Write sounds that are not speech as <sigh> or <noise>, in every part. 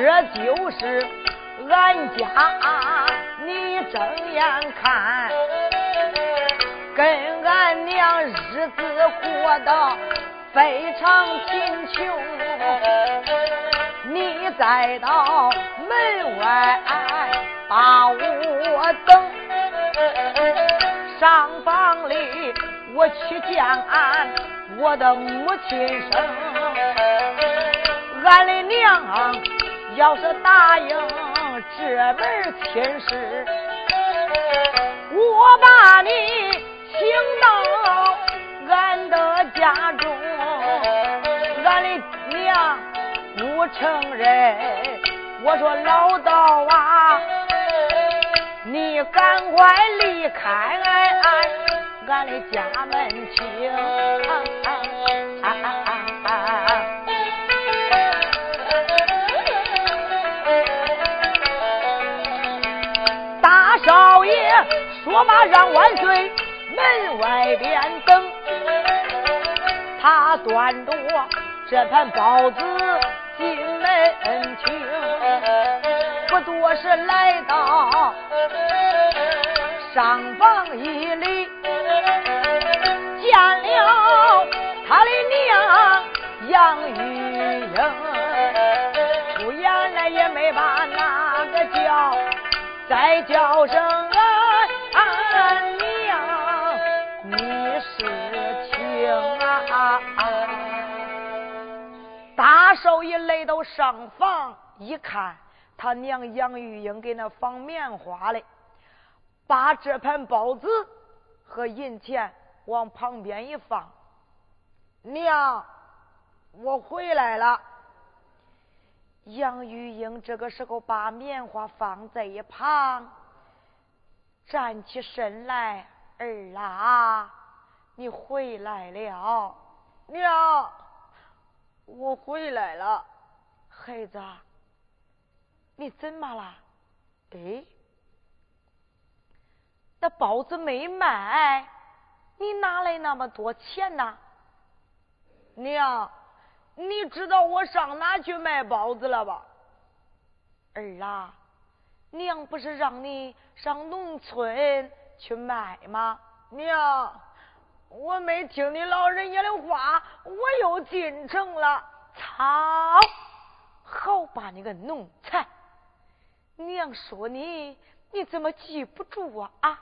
这就是俺家你睁眼看。跟俺娘日子过得非常贫穷，你再到门外把我等，上房里我去见俺我的母亲生，俺的娘要是答应这门亲事，我把你。请到俺的家中，俺的娘不承认。我说老道啊，你赶快离开俺的家门厅。大说罢，让万岁。门外边等，他端着这盘包子进门厅，不多时来到上房一里，见了他的娘杨玉英，出言来也没把那个叫，再叫声少爷来到上房一看，他娘杨玉英给那放棉花嘞，把这盘包子和银钱往旁边一放。娘，我回来了。杨玉英这个时候把棉花放在一旁，站起身来。儿啊，你回来了，娘，我回来了，孩子，你怎么了？哎，那包子没卖，你哪来那么多钱呢？娘，你知道我上哪去卖包子了吧？儿啊，娘不是让你上农村。去卖吗？娘，我没听你老人家的话，我又进城了。操！好把你个奴才！娘说你，你怎么记不住啊？啊！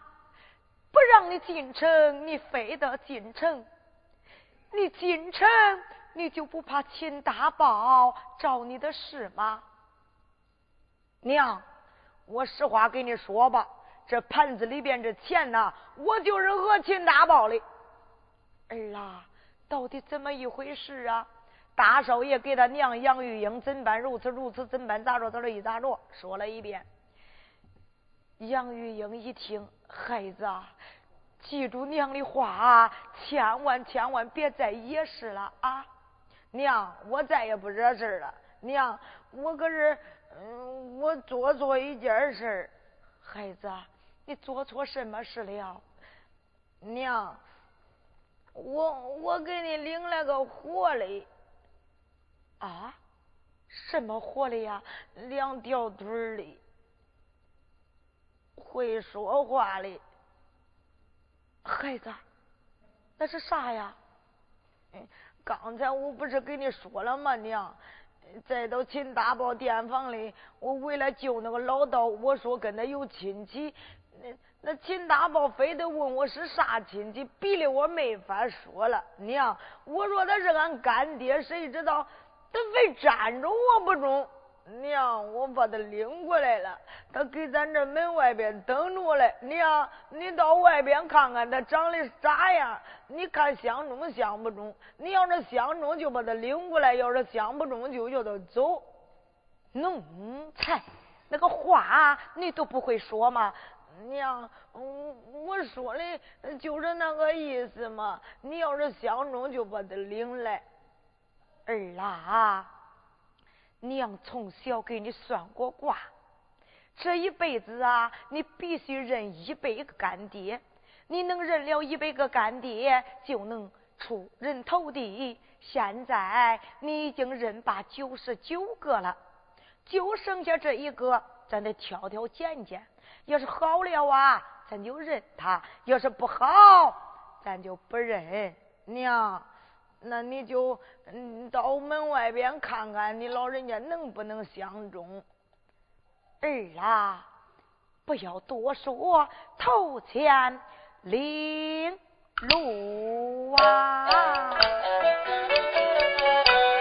不让你进城，你非得进城。你进城，你就不怕秦大宝找你的事吗？娘，我实话跟你说吧。这盘子里边这钱呐，我就是讹秦大宝的。儿啊，到底怎么一回事啊？大少爷给他娘杨玉英怎办？如此如此怎办？咋着？他说一咋着？说了一遍。杨玉英一听，孩子，记住娘的话，千万千万别再惹事了啊！娘，我再也不惹事了。娘，我可是，嗯，我做错一件事孩子。你做错什么事了，娘？我我给你领了个活嘞。啊？什么活嘞呀？两条腿儿的，会说话的。孩子，那是啥呀？刚才我不是跟你说了吗，娘？再到秦大宝店房里，我为了救那个老道，我说跟他有亲戚。那秦大宝非得问我是啥亲戚，逼得我没法说了。娘，我说他是俺干爹，谁知道他非粘着我不中。娘，我把他领过来了，他给咱这门外边等着嘞。娘，你到外边看看他长得啥样？你看相中相不中？你要是相中就把他领过来，要是相不中就叫他走。奴才，那个话你都不会说吗？娘，我我说的就是那个意思嘛。你要是相中就把他领来。儿啊。娘从小给你算过卦，这一辈子啊，你必须认一百个干爹。你能认了一百个干爹，就能出人头地。现在你已经认罢九十九个了，就剩下这一个，咱得挑挑拣拣。要是好了啊，咱就认他；要是不好，咱就不认。娘。那你就嗯到门外边看看，你老人家能不能相中？儿啊，不要多说，头前领路啊！<laughs>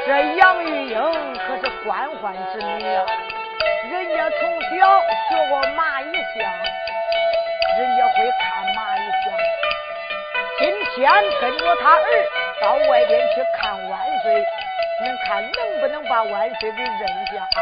这杨玉英可是官宦之女啊，人家从小学过蚂蚁相，人家会看蚂蚁相。今天跟着他儿。到外边去看万岁，你看能不能把万岁给认下啊？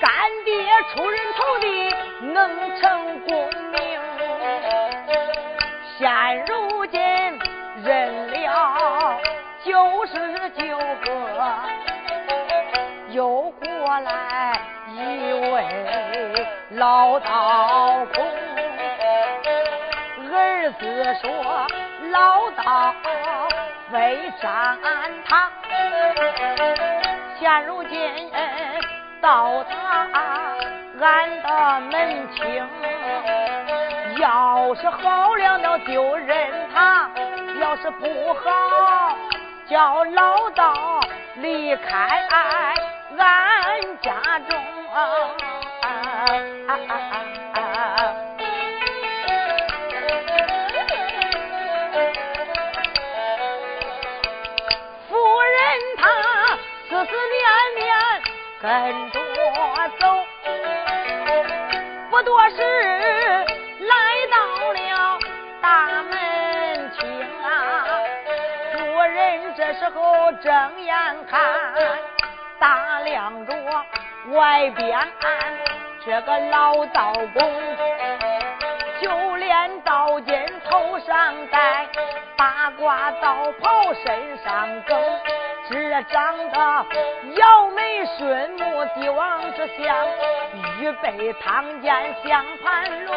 干爹出人头地，能成功名。现如今认了九十九个，又过来一位老道公。儿子说：“老道非占他。”现如今。到他俺的门厅，要是好了那就认他，要是不好叫老道离开俺家中。跟着走，不多时来到了大门厅啊。夫人这时候睁眼看，打量着外边。这个老道公，就连连刀尖头上戴，八卦道袍身上更。这长得摇眉顺目，帝王之相，预备唐剑相盘龙。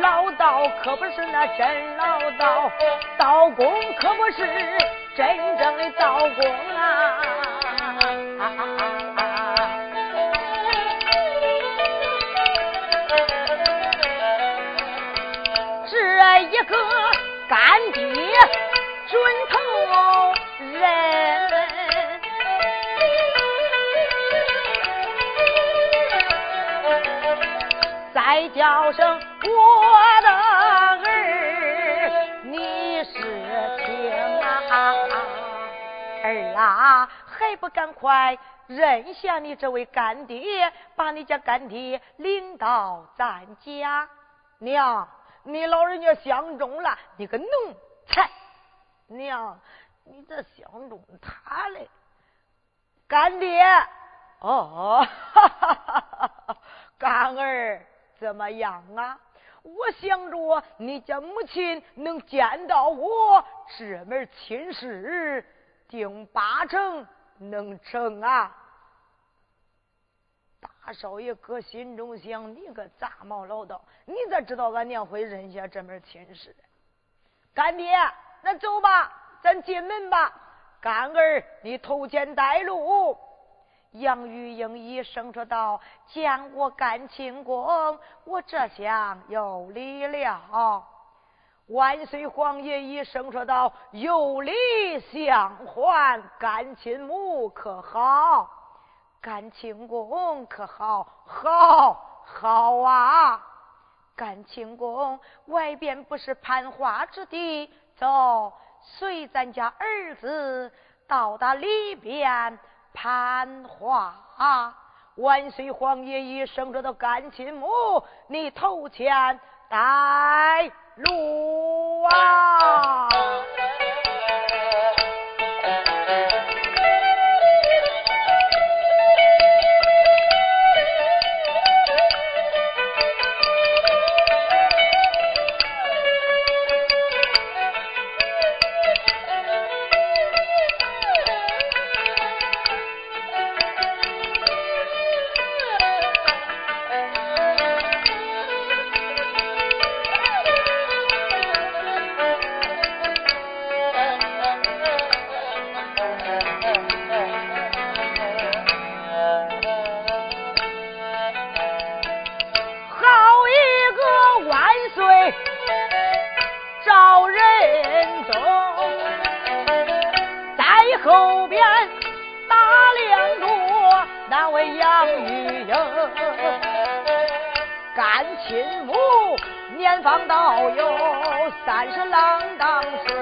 老道可不是那真老道，道工可不是真正的道工啊！这一个叫声我的儿，你是听啊！儿啊，还不赶快认下你这位干爹，把你家干爹领到咱家。娘，你老人家相中了你个奴才！娘，你这相中他嘞？干爹，哦，哈哈哈哈干儿。怎么样啊？我想着你家母亲能见到我这门亲事，定八成能成啊！大少爷搁心中想：你个杂毛老道，你咋知道俺娘会认下这门亲事？干爹，那走吧，咱进门吧。干儿，你头前带路。杨玉英一声说道：“见过干亲公，我这厢有礼了。”万岁皇爷一声说道：“有礼相还，干亲母可好？干亲公可好？好，好啊！干亲公，外边不是攀花之地，走，随咱家儿子到达里边。”攀花，万岁皇爷一生中的：“干亲母，你头前带路啊！”前方道有三十郎当岁，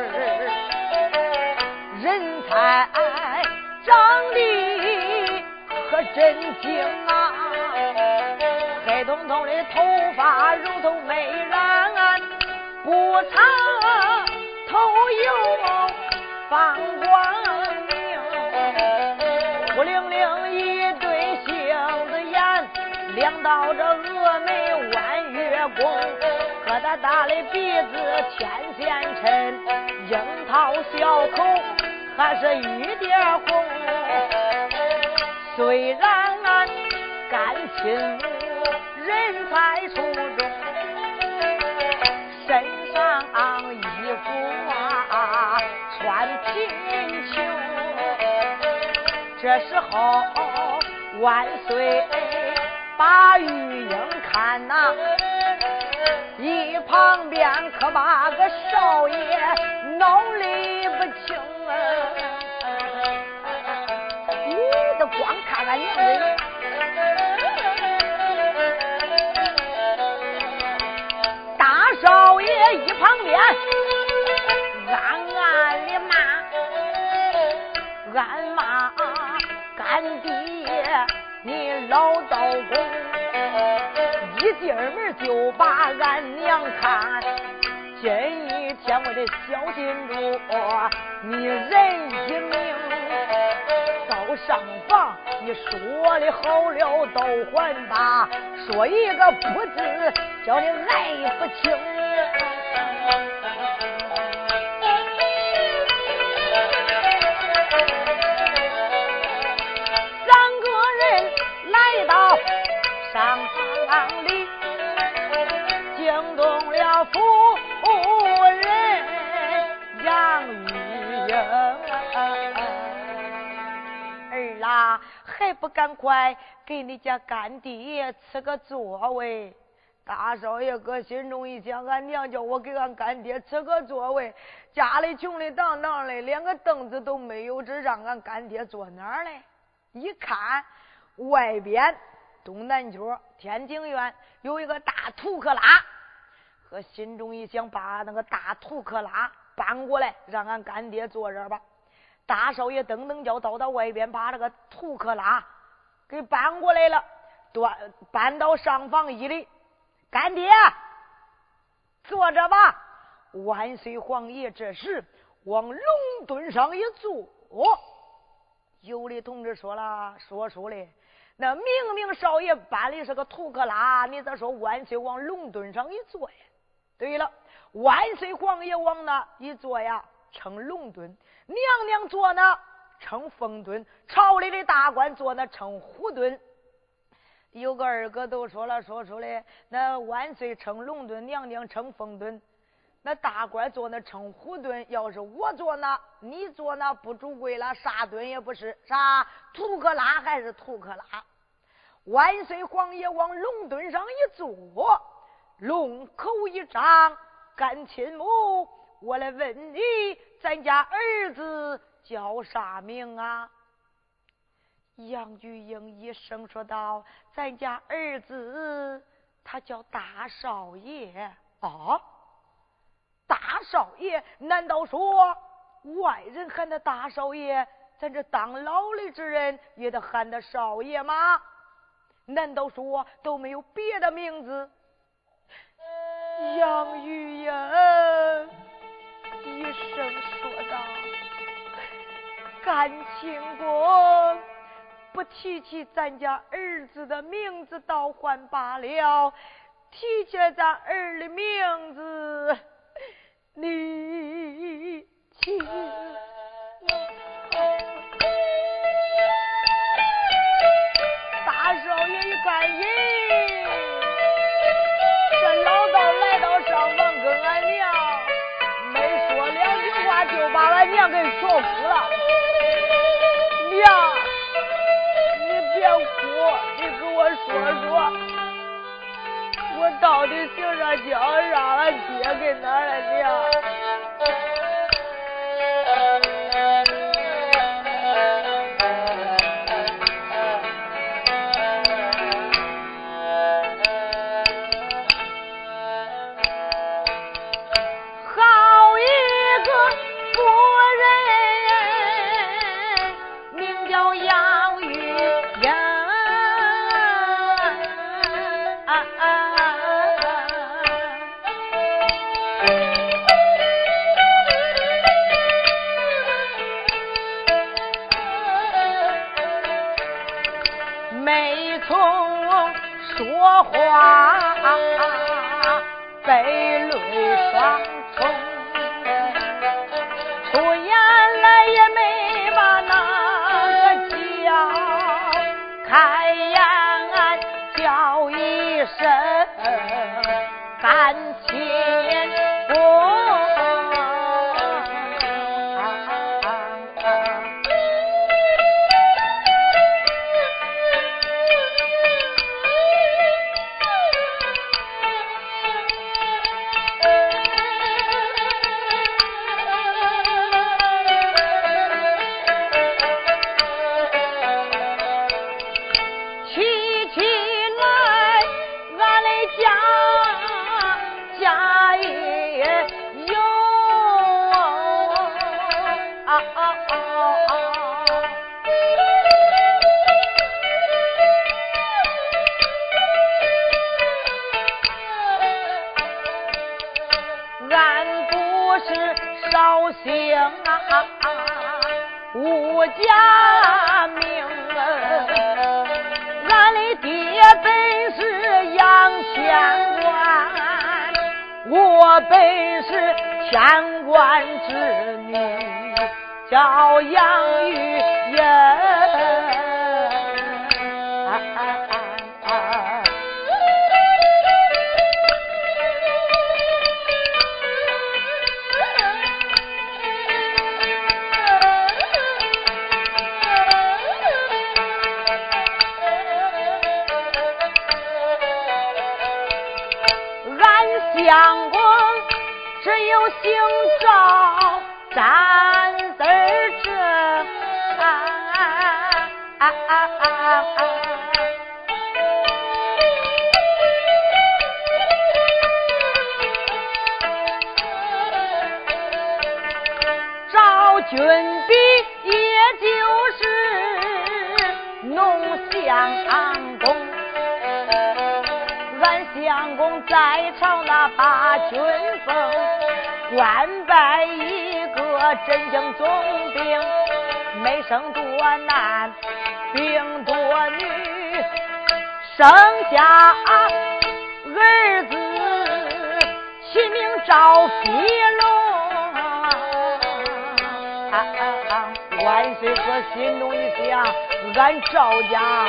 人才长得可真精啊！黑彤彤的头发如同美人，不长头有放光明，孤零零一对杏子眼，亮到这峨眉弯月宫。疙瘩大的鼻子浅浅唇樱桃小口还是一点红。虽然俺干亲母人在出中身上衣服啊穿贫穷。这时候万岁把玉英看呐一旁边可把个少爷脑里不清啊！你这光看俺娘的，大少爷一旁边暗暗的骂，暗骂。干爹，你老道公一进门就把俺娘看，今一天我得小心住，你人一命到上房，你说的好了都还罢，说一个不字，叫你爱不清。还不赶快给你家干爹赐个座位？大少爷搁心中一想，俺娘叫我给俺干爹赐个座位，家里穷的当当的，连个凳子都没有，这让俺干爹坐哪儿嘞？一看外边东南角天井院有一个大土克拉，和心中一想，把那个大土克拉搬过来，让俺干爹坐这儿吧。大少爷噔噔脚走到外边，把这个土克拉给搬过来了，端搬到上房一里。干爹，坐着吧。万岁皇爷这时往龙墩上一坐。有的同志说了，说书的，那明明少爷搬的是个土克拉，你咋说万岁往龙墩上一坐呀？对了，万岁皇爷往那一坐呀，称龙墩；娘娘坐那称凤墩；朝里的大官坐那称虎墩。有个二哥都说了，说出来那万岁称龙墩，娘娘称凤墩，那大官坐那称虎墩。要是我坐那，你坐那不主贵了，啥墩也不是，啥土克拉还是土克拉。万岁皇爷往龙墩上一坐，龙口一张，干亲母，我来问你，咱家儿子叫啥名啊？杨玉英一声说道：“咱家儿子他叫大少爷啊，大少爷？难道说外人喊他大少爷，咱这当老的之人也得喊他少爷吗？难道说都没有别的名字？” <laughs> 杨玉英一声说道：“感情公。”不提起咱家儿子的名字倒还罢了，提起咱儿的名字，你亲。大少爷一看，咦，娘给说哭了，娘。你别哭，你给我说说，我到底姓啥叫啥俺爹给哪儿了娘？家名，俺的爹本是杨千官，我本是千官之女，叫杨玉英。相公只有姓赵站字正。赵君的也就是弄相公，相公在朝那把军封，官拜一个镇江总兵，没生多男。病多女，生下儿子，起名赵飞龙。万岁哥心中一想，俺赵家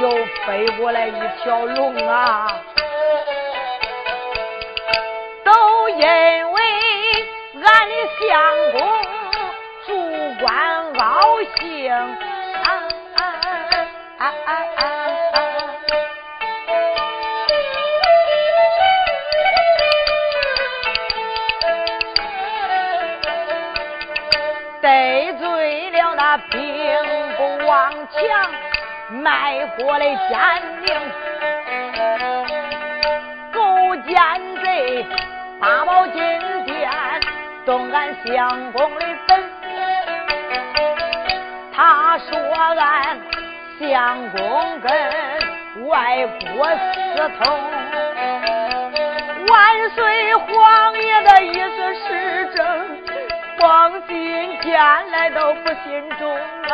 又飞过来一条龙啊！因为俺的相公主官傲性。得罪了那兵不王强卖国的奸佞，勾奸贼八宝金殿动俺相公的本，他说俺。相公跟外国私通，万岁皇爷的意思是正，放心见来都不心中啊！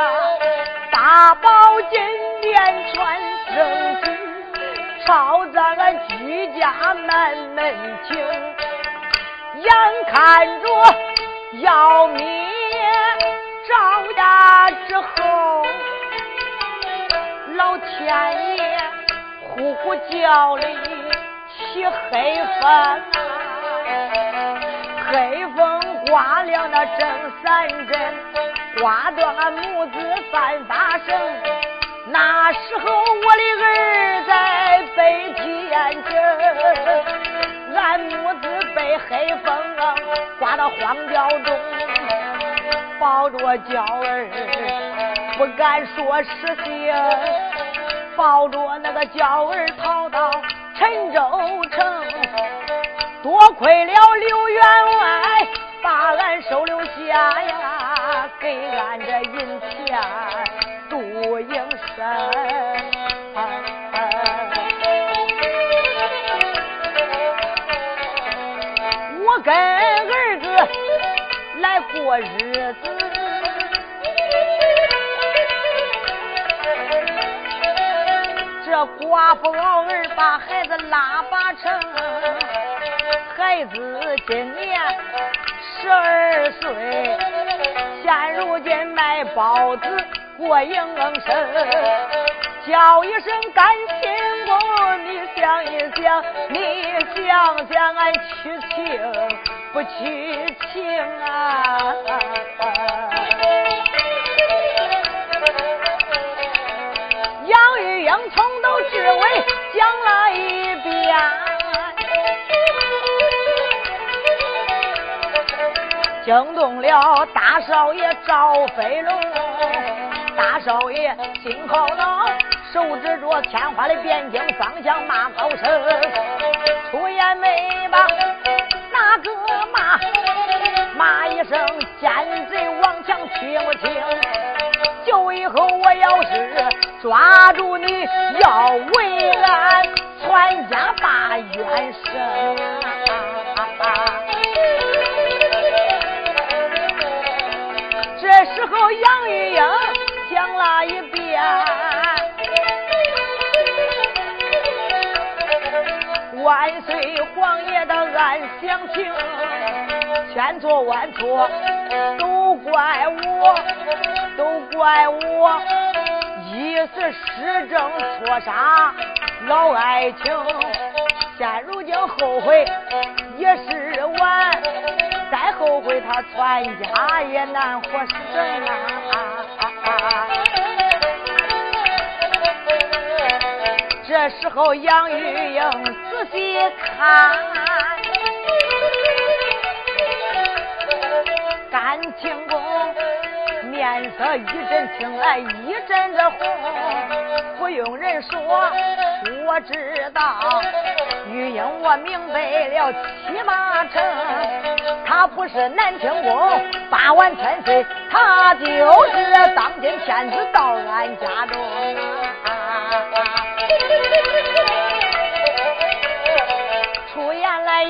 大宝金殿传圣旨，抄咱俺居家门门庭，眼看着要灭赵家之后。老天爷呼呼叫里起黑风，黑风刮了那正三阵，刮得俺母子犯法生。那时候我的儿在北天城，俺母子被黑风刮到荒郊中，抱着娇儿。不敢说实情，抱着那个娇儿逃到陈州城，多亏了刘员外把俺收留下呀，给俺这银钱镀营生。跟儿子来过日子。这寡妇熬儿把孩子拉拔成，孩子今年十二岁，现如今卖包子过营生，叫一声干亲公，你想一想，你想想俺娶亲不娶亲啊？杨玉英从头至尾讲了一遍，惊动了大少爷赵飞龙。大少爷心口恼，手指着天花的汴京方向骂高声，出言没把那个骂？骂一声奸贼王强，听不听？就以后我要是抓住你，要为俺全家把冤伸。这时候杨玉英讲了一遍，万岁皇爷的暗详情，千错万错都怪我。都怪我一时失政错杀老爱情，现如今后悔也是晚，再后悔他全家也难活生啊！这时候杨玉英看，甘庆公面色一阵青，来一阵红。不用人说，我知道。玉英，我明白了，七八成他不是南庆公，八万千岁，他就是当今天子到俺家中。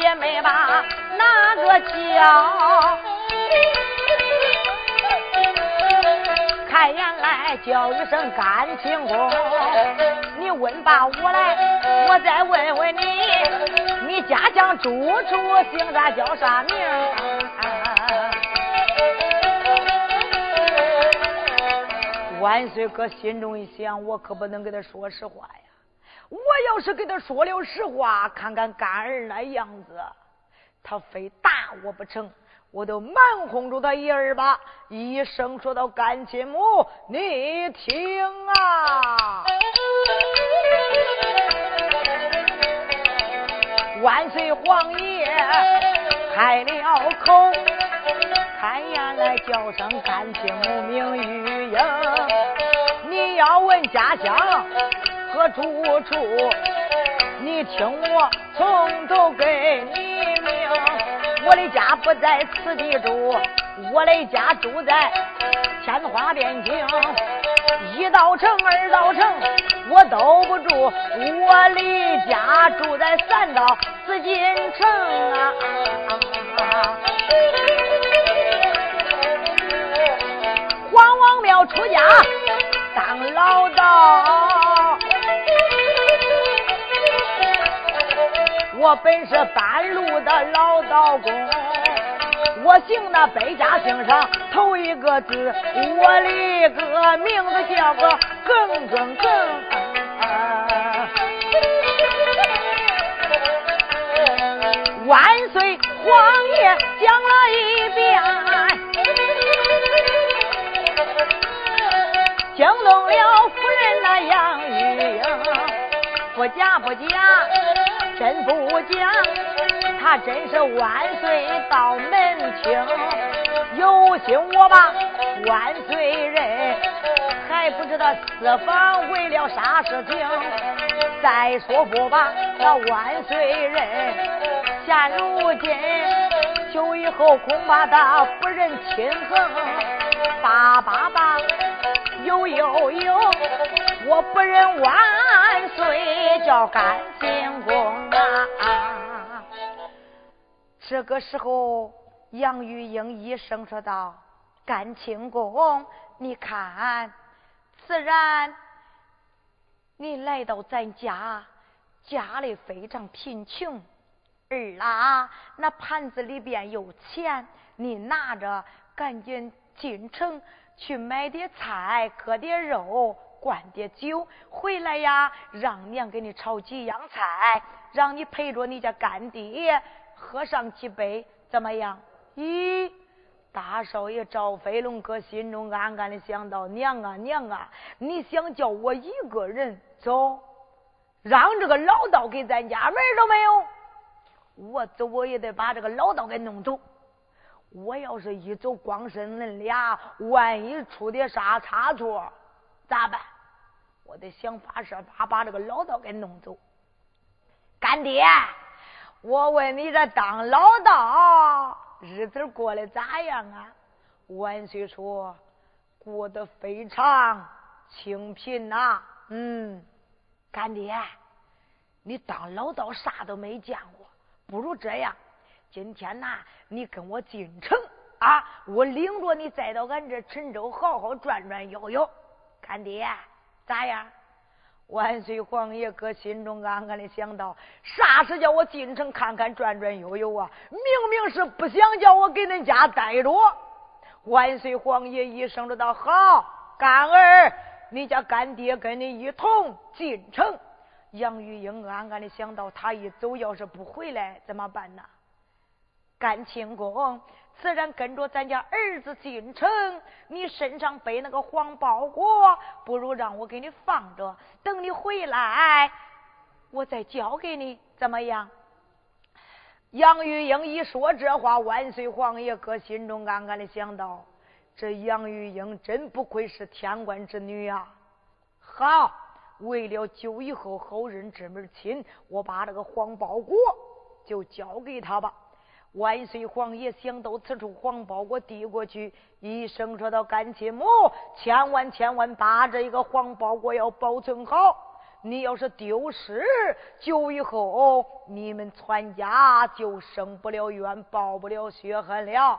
也没把哪个叫，开言来叫一声干清宫。你问罢我来，我再问问你，你家乡住处姓啥叫啥名？万岁哥心中一想，我可不能给他说实话呀。我要是给他说了实话，看看干儿那样子，他非打我不成。我都蛮哄住他一儿吧，一声说到干亲母，你听啊！万岁皇爷开了口，看言来叫声干亲母名玉英，你要问家乡。何住处？你听我从头给你明。我的家不在此地住，我的家住在天花边境。一道城，二道城，我都不住。我的家住在三道紫禁城啊！黄王庙出家当老道。我本是半路的老道工，我姓那百家姓上头一个字，我的个名字叫个耿耿耿。万岁皇爷讲了一遍，惊动了夫人那杨玉英，不假不假。真不假，他真是万岁到门厅，有心我把万岁认，还不知道四方为了啥事情。再说不把那万岁认，现如今久以后恐怕他不认亲衡，八八八，有有有，我不认万岁叫干清宫。这个时候，杨玉英一声说道：“干清宫，你看，自然你来到咱家，家里非常贫穷。儿啦，那盘子里边有钱，你拿着，赶紧进城去买点菜，割点肉，灌点酒，回来呀，让娘给你炒几样菜，让你陪着你家干爹。”喝上几杯怎么样？咦，大少爷赵飞龙哥心中暗暗的想到：娘啊娘啊，你想叫我一个人走，让这个老道给咱家门都没有？我走我也得把这个老道给弄走。我要是一走，光身恁俩，万一出点啥差错，咋办？我得想法设法把这个老道给弄走。干爹。我问你这当老道日子过得咋样啊？万岁说过得非常清贫呐。嗯，干爹，你当老道啥都没见过，不如这样，今天呐，你跟我进城啊，我领着你再到俺这陈州好好转转悠悠。干爹，咋样？万岁皇爷搁心中暗暗的想到：啥时叫我进城看看转转悠悠啊？明明是不想叫我给恁家待着。万岁皇爷一声的道：“好，干儿，你家干爹跟你一同进城。”杨玉英暗暗的想到：他一走，要是不回来怎么办呢？干清宫。自然跟着咱家儿子进城，你身上背那个黄包裹，不如让我给你放着，等你回来，我再交给你，怎么样？杨玉英一说这话，万岁皇爷搁心中暗暗的想到：这杨玉英真不愧是天官之女啊！好，为了救以后后人这门亲，我把这个黄包裹就交给他吧。万岁皇爷想到此处，黄包裹递过去，一声说道：“干亲母，千万千万把这一个黄包裹要保存好。”你要是丢失，久以后你们全家就生不了冤，报不了血恨了。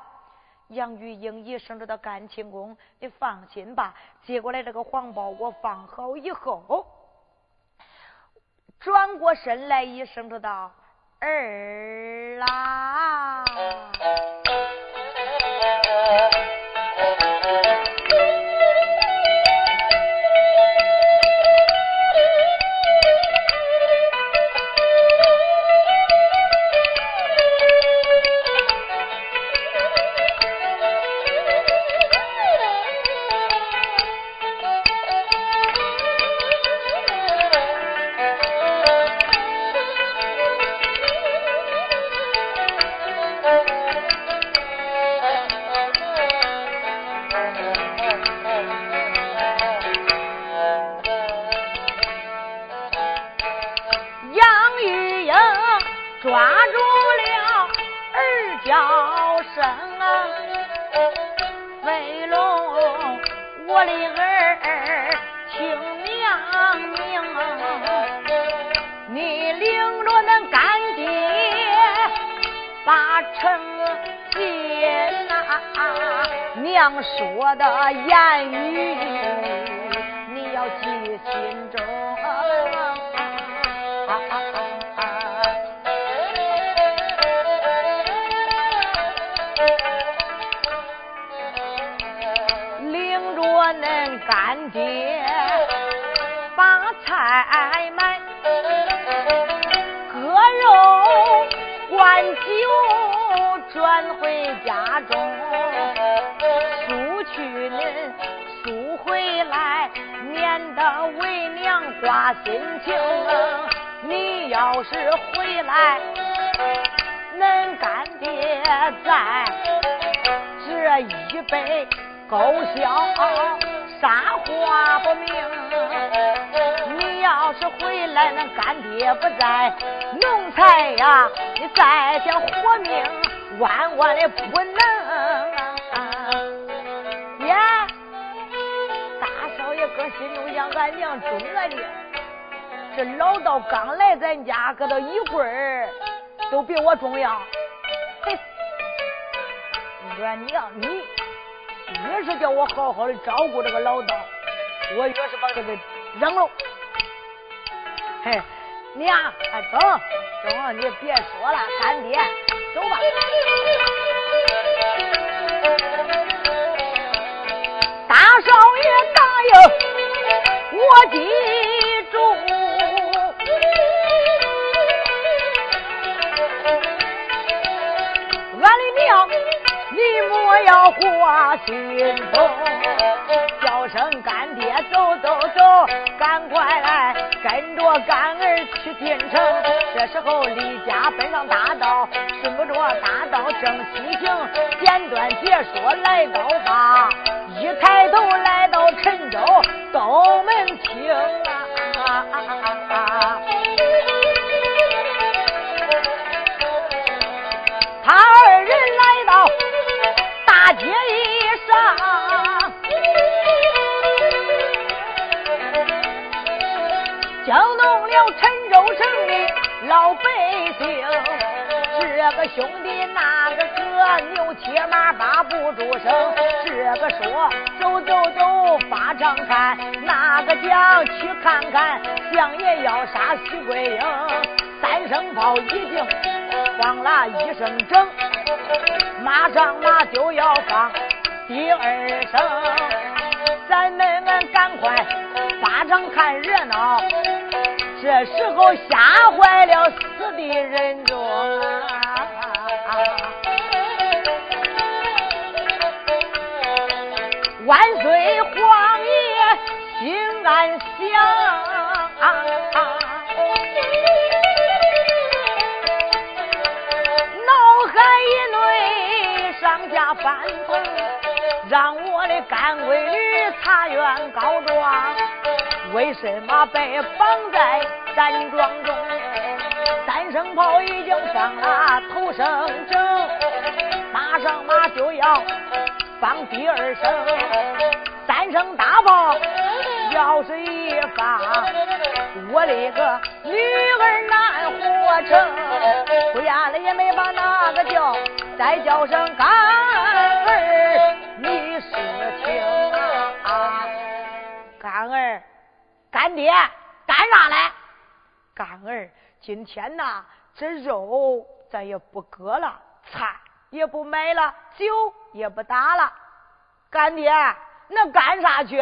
杨玉英一声说道：“干亲公，你放心吧。”接过来这个黄包裹放好以后，转过身来一声说道：“儿啦。”干爹不在，奴才呀，你再想活命，万万的不能。呀！大少爷搁心中想，俺娘中了的，这老道刚来咱家，搁到一会儿都比我重要。嘿，俺娘你越是叫我好好的照顾这个老道，我越是把这个扔了。嘿，娘，走走，你别说了，干爹，走吧。大少爷答应。我记住，俺的娘，你莫要挂心头，叫声干爹走走走，赶快跟着干儿去进城。这时候离家奔上大道，顺不着大道正西行，简短解说来到吧。一抬头来到陈州东门厅啊，他二人来到大街上，了陈州城的老百姓。这个兄弟那个哥，牛骑马把不住声。这个说走走走，发长看；那个讲去看看，相爷要杀徐桂英。三声炮已经放了一声整，马上马就要放第二声。咱们们赶快发场看热闹。这时候吓坏了死的人多，万岁皇爷心安详，脑海一内上下翻腾。让我的干闺女茶园告状。为什么被绑在山庄中？三声炮已经放了头声正，马上马就要放第二声。三声大炮要是一放，我的个女儿难活成。不然了也没把那个叫，再叫声干儿，干爹，干啥嘞？干儿，今天呐，这肉咱也不割了，菜也不买了，酒也不打了，干爹。那干啥去？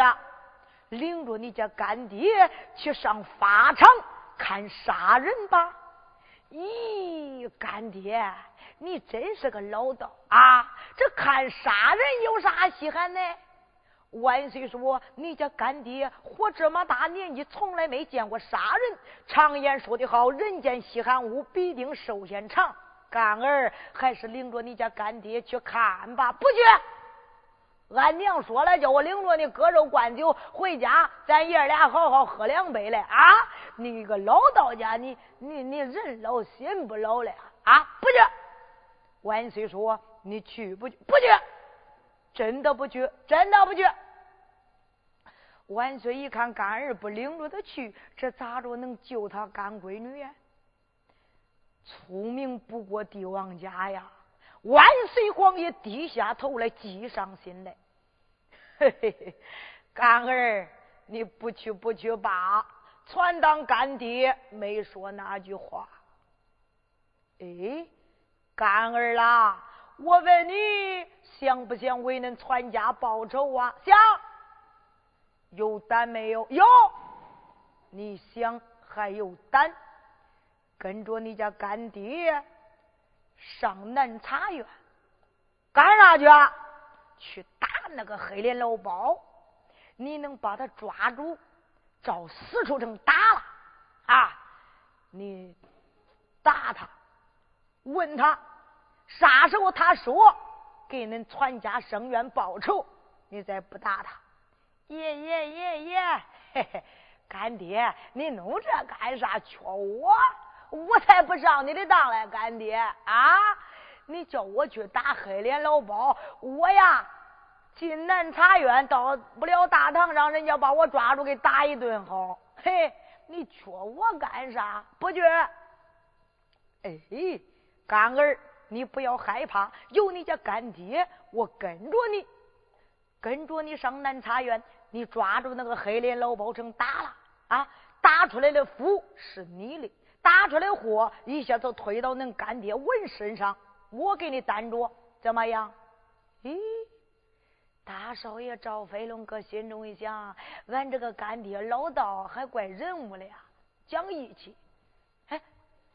领着你家干爹去上法场看杀人吧！咦，干爹，你真是个老道啊！这看杀人有啥稀罕呢？万岁说，你家干爹活这么大年纪，从来没见过杀人。常言说的好，人间稀罕物，必定寿限长。干儿还是领着你家干爹去看吧，不去。俺娘说了，叫我领着你割肉灌酒回家，咱爷俩好好喝两杯来啊！你个老道家，你你你人老心不老了啊！不去。万岁说：“你去不去？不去，真的不去，真的不去。”万岁一看干儿不领着他去，这咋着能救他干闺女呀？聪明不过帝王家呀！万岁皇爷低下头来，计上心来。嘿嘿嘿，干儿，你不去不去吧，全当干爹没说那句话。哎，干儿啦，我问你，想不想为恁全家报仇啊？想，有胆没有？有。你想还有胆，跟着你家干爹。上南茶园干啥去？去打那个黑脸老包！你能把他抓住，照死处成打了啊！你打他，问他啥时候他说给恁全家生冤报仇，你再不打他。爷爷爷爷，嘿嘿，干爹，你弄这干啥？缺我？我才不上你的当嘞，干爹啊！你叫我去打黑脸老包，我呀进南茶院到不了大堂上，人家把我抓住给打一顿好。嘿，你缺我干啥？不去。哎，干儿，你不要害怕，有你家干爹，我跟着你，跟着你上南茶院，你抓住那个黑脸老包成打了啊！打出来的符是你的。打出来货一下子推到恁干爹文身上，我给你担着，怎么样？咦，大少爷赵飞龙哥心中一想，俺这个干爹老道还怪人物的呀，讲义气。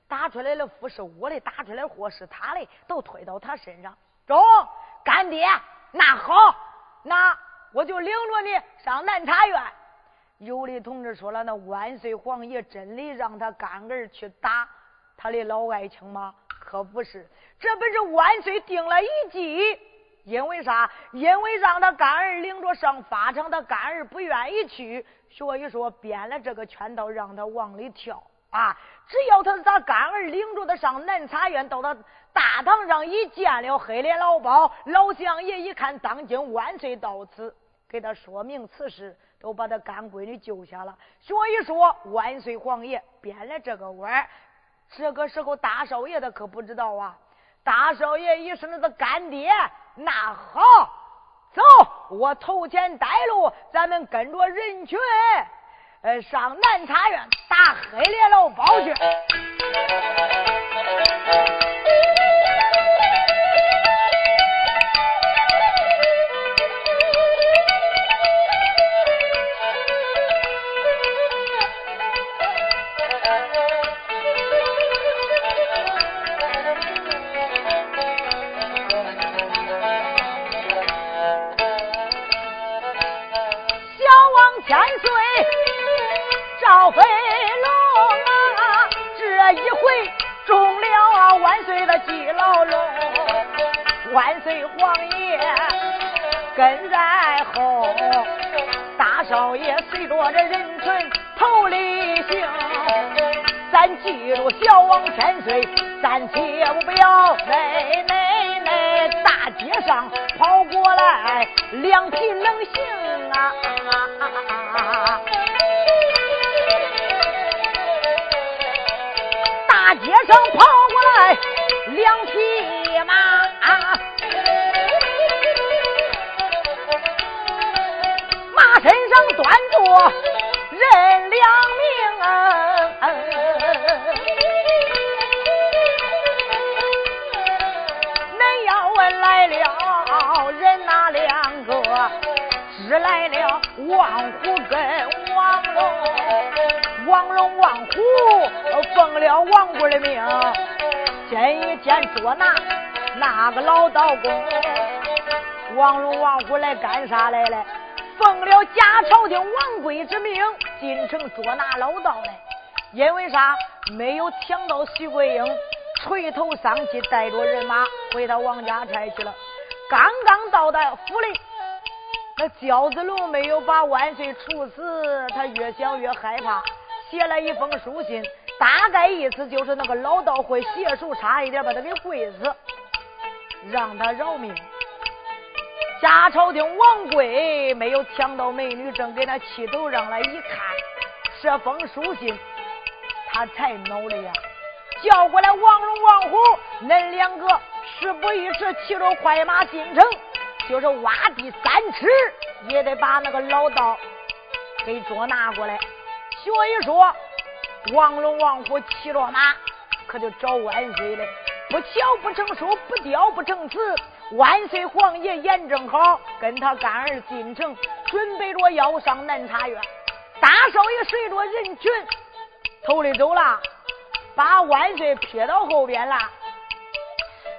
打出来的福是我的，打出来的货是他的，都推到他身上。中，干爹，那好，那我就领着你上南茶院。有的同志说了，那万岁皇爷真的让他干儿去打他的老爱卿吗？可不是，这本是万岁定了一计。因为啥？因为让他干儿领着上法场，他干儿不愿意去，所以说编了这个圈套，让他往里跳啊！只要他咱干儿领着他上南茶院，到他大堂上一见了黑脸老包，老相爷一看，当今万岁到此，给他说明此事。都把他干闺女救下了，所以说万岁皇爷编了这个弯这个时候大少爷他可不知道啊。大少爷一声他干爹，那好，走，我头前带路，咱们跟着人群，呃，上南茶院打黑脸老包去。飞龙啊这一回中了万岁的计老龙。万岁王爷跟在后大少爷随着这人群头里行。咱记住小王千岁咱千万不要在大街上跑过来两匹能行啊。街上跑过来两匹马，马身上端着人两名。来了人哪两个？只来了王虎跟王龙。王龙、王虎奉了王贵的命，见一见捉拿那个老道公。王龙、王虎来干啥来了？奉了假朝廷王贵之命，进城捉拿老道来。因为啥？没有抢到徐桂英。垂头丧气，带着人马回到王家寨去了。刚刚到的府里，那焦子龙没有把万岁处死，他越想越害怕，写了一封书信，大概意思就是那个老道会邪术，差一点把他给会死，让他饶命。假朝廷王贵没有抢到美女正，给他气头上来一看，这封书信，他才恼了呀。叫过来王龙、王虎，恁两个事不宜迟，骑着快马进城，就是挖地三尺，也得把那个老道给捉拿过来。所以说，王龙、王虎骑着马，可就找万岁了。不巧不成书，不雕不成词。万岁皇爷眼正好，跟他干儿进城，准备着要上南茶院。大少爷随着人群头里走了。把万岁撇到后边了。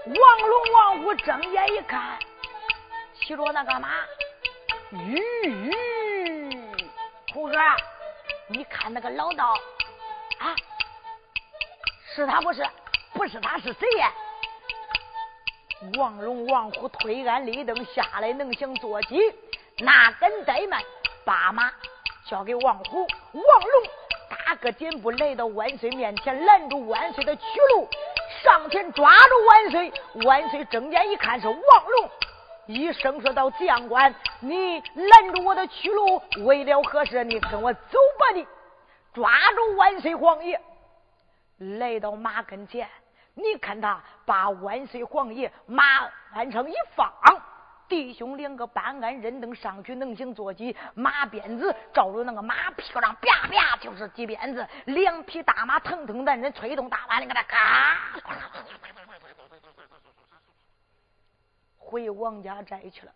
王龙、王虎睁眼一看，骑着那个马，吁吁，虎哥，你看那个老道啊，是他不是？不是他是谁呀？王龙、王虎推鞍立蹬下来，能行坐骑，哪敢怠慢？把马交给王虎、王龙。打个箭步来到万岁面前，拦住万岁的去路，上前抓住万岁。万岁睁眼一看是王龙，一声说道：“将官，你拦住我的去路，为了何事？你跟我走吧！”你抓住万岁皇爷，来到马跟前，你看他把万岁皇爷马鞍上一放。弟兄两个搬鞍认蹬上去，能行坐骑，马鞭子照着那个马屁股上啪啪就是几鞭子，两匹大马腾腾的，人催动大马，你给他嘎，回王家寨去了，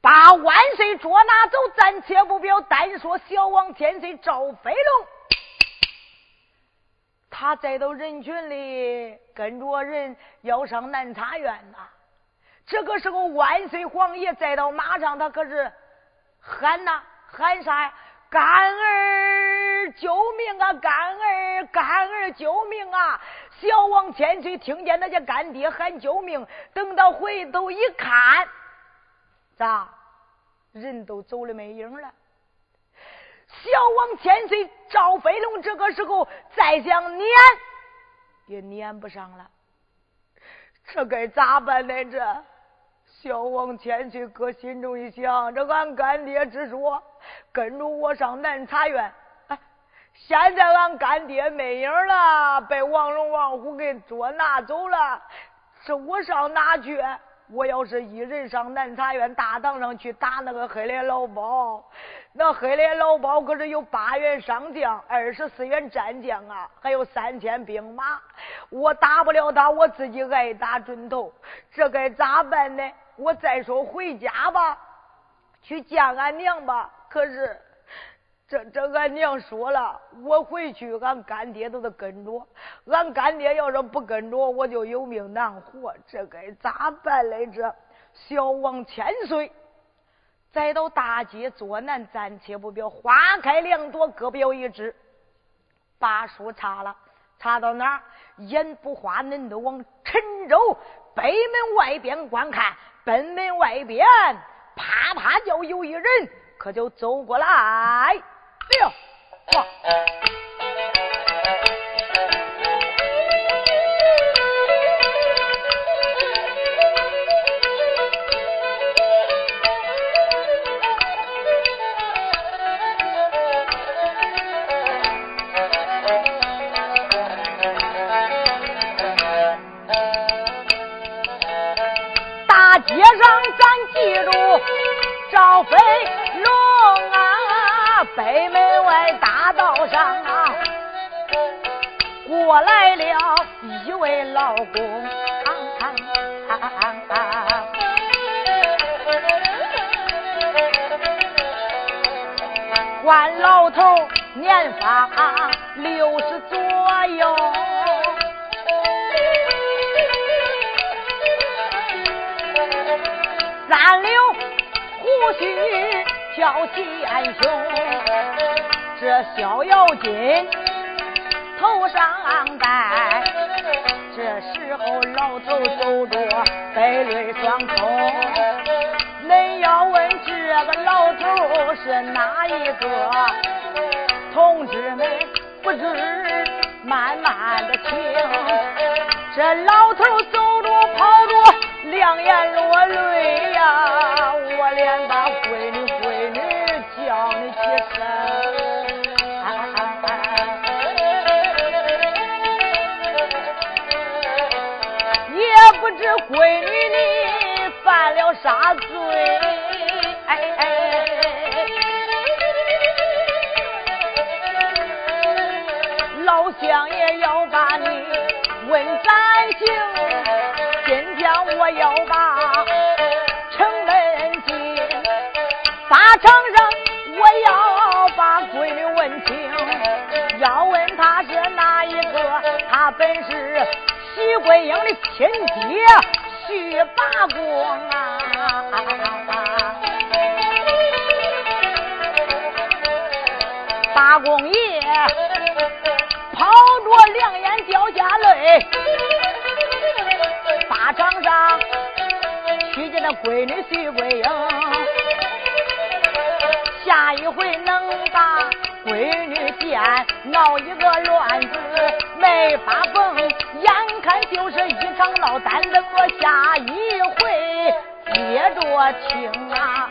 把万岁捉拿走，暂且不表。单说小王千岁赵飞龙，他再到人群里跟着人要上南茶院呐。这个时候，万岁皇爷再到马上，他可是喊呐，喊啥呀？干儿救命啊！干儿，干儿救命啊！小王千岁听见那些干爹喊救命，等到回头一看，咋？人都走了没影了。小王千岁赵飞龙这个时候再想撵，也撵不上了。这该咋办呢？这？小王千岁搁心中一想，这俺干爹之说，跟着我上南茶院。现在俺干爹没影了，被王龙、王虎给捉拿走了。这我上哪去？我要是一人上南茶院大堂上去打那个黑脸老包，那黑脸老包可是有八员上将、二十四员战将啊，还有三千兵马。我打不了他，我自己挨打准头。这该咋办呢？我再说回家吧，去见俺娘吧。可是，这这俺娘说了，我回去俺干爹都得跟着。俺干爹要是不跟着，我就有命难活。这该咋办来着？小王千岁，再到大街坐南，暂且不表。花开两朵，各表一枝。把书擦了，擦到哪儿？眼不花，恁都往陈州。北门外边观看，北门外边啪啪叫有一人，可就走过来六，大街上咱记住赵飞。北门外大道上啊，过来了一位老公，啊啊啊啊啊关老头年方六十左右，三绺胡须。逍遥津头上戴，这时候老头走着白绿双通。恁要问这个老头是哪一个？同志们不知慢慢的听，这老头走着跑着两眼落泪呀，闺女你犯了啥罪？哎哎老乡爷要把你问斩刑，今天我要把城门进，法场上我要把闺女问清，要问她是哪一个，她本是。徐桂英的亲爹去八公啊，八公爷跑着两眼掉下泪，法场上娶见那闺女徐桂英，下一回能把闺女见，闹一个乱子没法缝。就是一场闹单，等我下一回接着听啊。